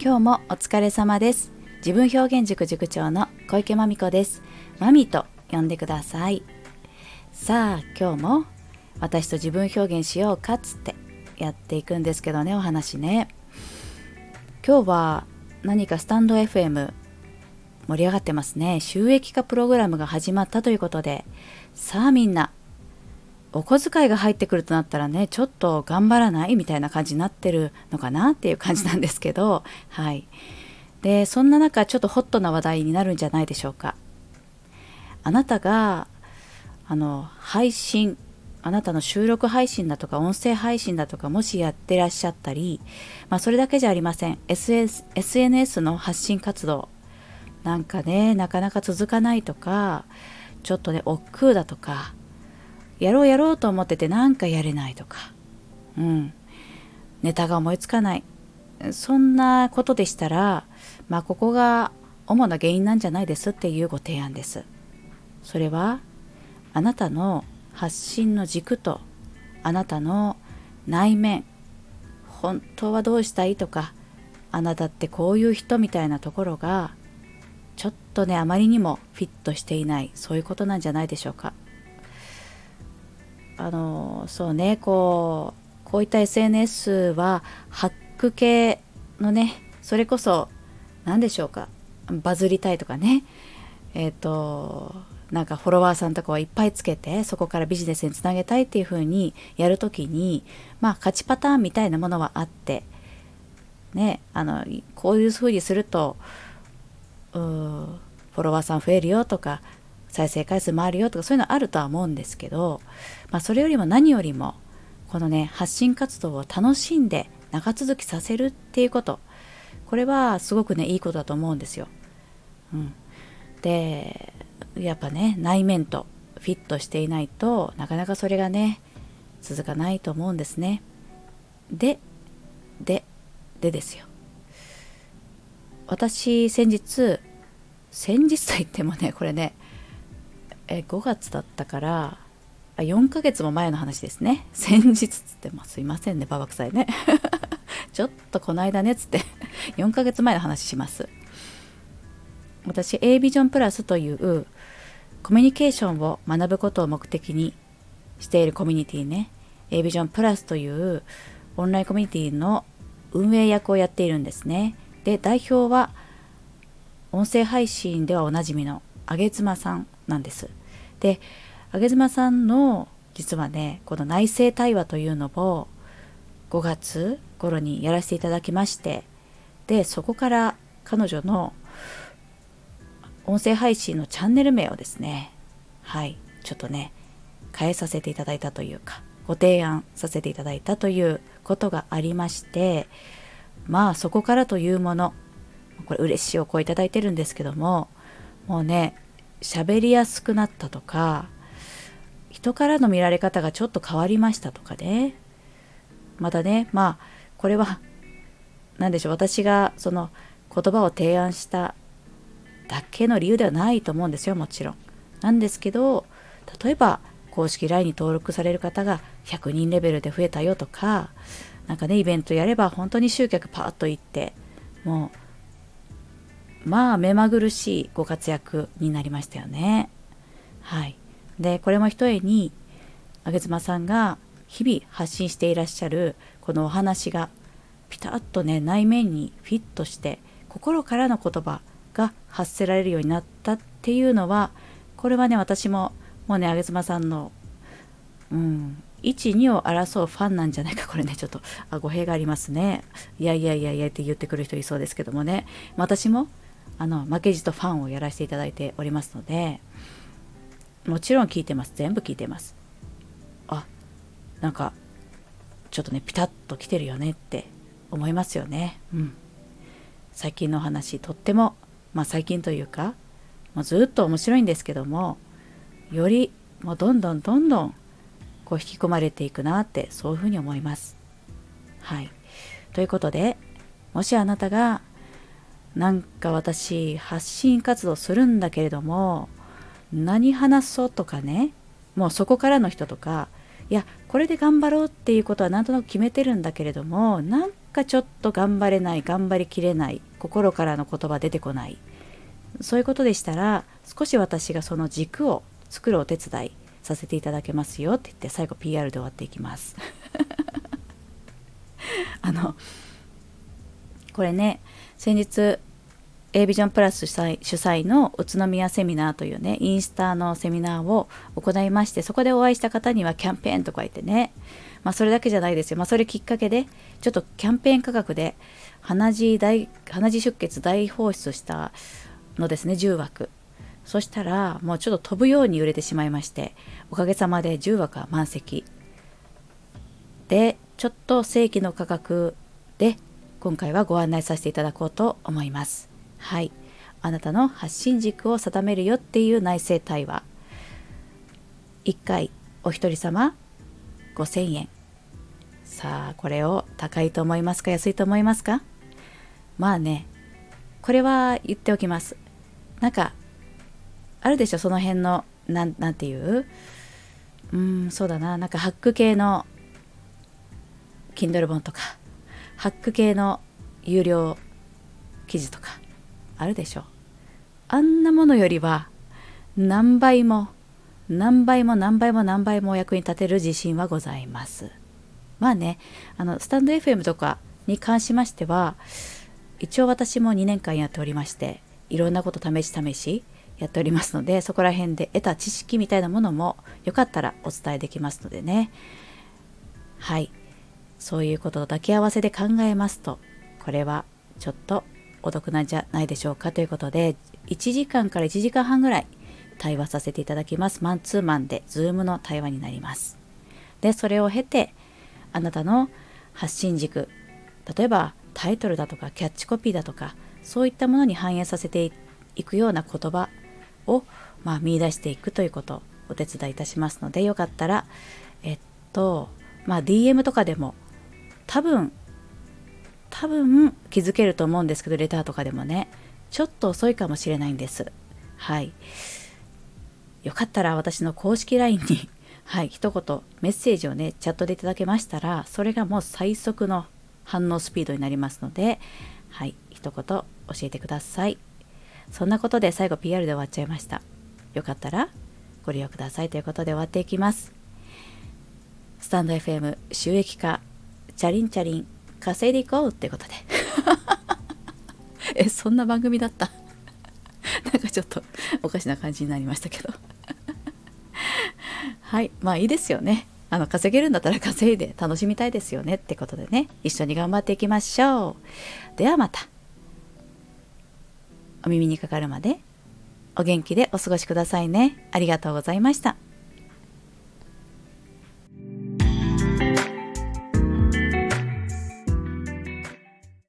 今日もお疲れ様です。自分表現塾塾長の小池真美子です。マミと呼んでください。さあ今日も私と自分表現しようかっつってやっていくんですけどねお話ね。今日は何かスタンド FM 盛り上がってますね。収益化プログラムが始まったということで。さあみんなお小遣いが入ってくるとなったらねちょっと頑張らない？みたいな感じになってるのかなっていう感じなんですけどはい。でそんな中ちょっとホットな話題になるんじゃないでしょうか。あなたがあの配信あなたの収録配信だとか音声配信だとかもしやってらっしゃったり、まあ、それだけじゃありません。SS SNS の発信活動なんかねなかなか続かないとかちょっとね億劫だとかやろうやろうと思っててなんかやれないとか、うん、ネタが思いつかない。そんなことでしたら、まあ、ここが主な原因なんじゃないですっていうご提案です。それは、あなたの発信の軸と、あなたの内面、本当はどうしたいとか、あなたってこういう人みたいなところが、ちょっとね、あまりにもフィットしていない、そういうことなんじゃないでしょうか。あのそうねこうこういった SNS はハック系のねそれこそ何でしょうかバズりたいとかね。えっ、ー、となんかフォロワーさんとかはいっぱいつけてそこからビジネスにつなげたいっていう風にやるときにまあ勝ちパターンみたいなものはあってねあのこういう風にするとフォロワーさん増えるよとか再生回数もあるよとかそういうのあるとは思うんですけど、まあ、それよりも何よりもこのね発信活動を楽しんで長続きさせるっていうことこれはすごくねいいことだと思うんですよ。うん、でやっぱね内面とフィットしていないとなかなかそれがね続かないと思うんですね。でででですよ。私先日先日と言ってもねこれねえ5月だったからあ4ヶ月も前の話ですね。先日つってもすいませんねババ臭いね。ちょっとこの間ねつって 4ヶ月前の話します。私 A ビジョンプラスというコミュニケーションを学ぶことを目的にしているコミュニティね。A ビジョンプラスというオンラインコミュニティの運営役をやっているんですね。で代表は音声配信ではおなじみのあげ妻さんなんです。で上妻さんの実はねこの内政対話というのを5月頃にやらせていただきましてでそこから彼女の音声配信のチャンネル名をですねはいちょっとね変えさせていただいたというかご提案させていただいたということがありましてまあそこからというものこれ嬉しいお声いただいてるんですけどももうね喋りやすくなったとか人からの見られ方がちょっと変わりましたとかねまたねまあこれは何でしょう私がその言葉を提案しただけの理由ではないと思うんですよもちろん。なんですけど例えば公式 LINE に登録される方が100人レベルで増えたよとか何かねイベントやれば本当に集客パーッといってもうまあ目まぐるしいご活躍になりましたよね。はい、でこれもひとえに上妻さんが日々発信していらっしゃるこのお話がピタッとね内面にフィットして心からの言葉が発せられるようになったっていうのはこれはね私ももうね上妻さんのうん12を争うファンなんじゃないか。これねちょっとあ語弊がありますね。いやいやいやいやって言ってくる人いそうですけどもね。私もあの負けじとファンをやらせていただいておりますのでもちろん聞いてます。全部聞いてます。あなんかちょっとねピタッと来てるよねって思いますよね。うん。最近の話とってもまあ最近というかもうずっと面白いんですけどもよりもうどんどんどんどんこう引き込まれていくなってそういうふうに思います。はい。ということでもしあなたがなんか私発信活動するんだけれども何話そうとかねもうそこからの人とかいやこれで頑張ろうっていうことはなんとなく決めてるんだけれどもなんかちょっと頑張れない頑張りきれない心からの言葉出てこない。そういうことでしたら少し私がその軸を作るお手伝いさせていただけますよって言って最後 PR で終わっていきます。あのこれね先日 A ビジョンプラス主催主催の宇都宮セミナーというねインスタのセミナーを行いましてそこでお会いした方にはキャンペーンとか言ってねまあそれだけじゃないですよ。まあそれきっかけでちょっとキャンペーン価格で鼻血大鼻血出血大放出したのですね10枠。そしたらもうちょっと飛ぶように売れてしまいましておかげさまで10枠は満席。でちょっと正規の価格で今回はご案内させていただこうと思います。はい。あなたの発信軸を定めるよっていう内政対話。1回お一人様5000円。さあこれを高いと思いますか安いと思いますか？まあねこれは言っておきます。なんかあるでしょ？その辺のなんなんていう？うんそうだな。なんかハック系の Kindle 本とかハック系の有料記事とか。あるでしょ。あんなものよりは何倍も何倍も何倍も何倍もお役に立てる自信はございます。まあねあのスタンド FM とかに関しましては一応私も2年間やっておりましていろんなこと試し試しやっておりますのでそこら辺で得た知識みたいなものもよかったらお伝えできますのでね。はい。そういうことを抱き合わせで考えますとこれはちょっとお得なんじゃないでしょうかということで1時間から1時間半ぐらい対話させていただきます。マンツーマンで Zoom の対話になります。でそれを経てあなたの発信軸例えばタイトルだとかキャッチコピーだとかそういったものに反映させていくような言葉を、まあ、見出していくということお手伝いいたしますのでよかったらえっとまあ DM とかでも多分多分気づけると思うんですけどレターとかでもねちょっと遅いかもしれないんです。はい。よかったら私の公式 LINE に はい一言メッセージをねチャットでいただけましたらそれがもう最速の反応スピードになりますのではい一言教えてください。そんなことで最後 PR で終わっちゃいました。よかったらご利用くださいということで終わっていきます。スタンド FM 収益化チャリンチャリン稼いでいこうってことで。えそんな番組だった？なんかちょっとおかしな感じになりましたけど。はいまあいいですよね。あの稼げるんだったら稼いで楽しみたいですよねってことでね。一緒に頑張っていきましょう。ではまた。お耳にかかるまでお元気でお過ごしくださいね。ありがとうございました。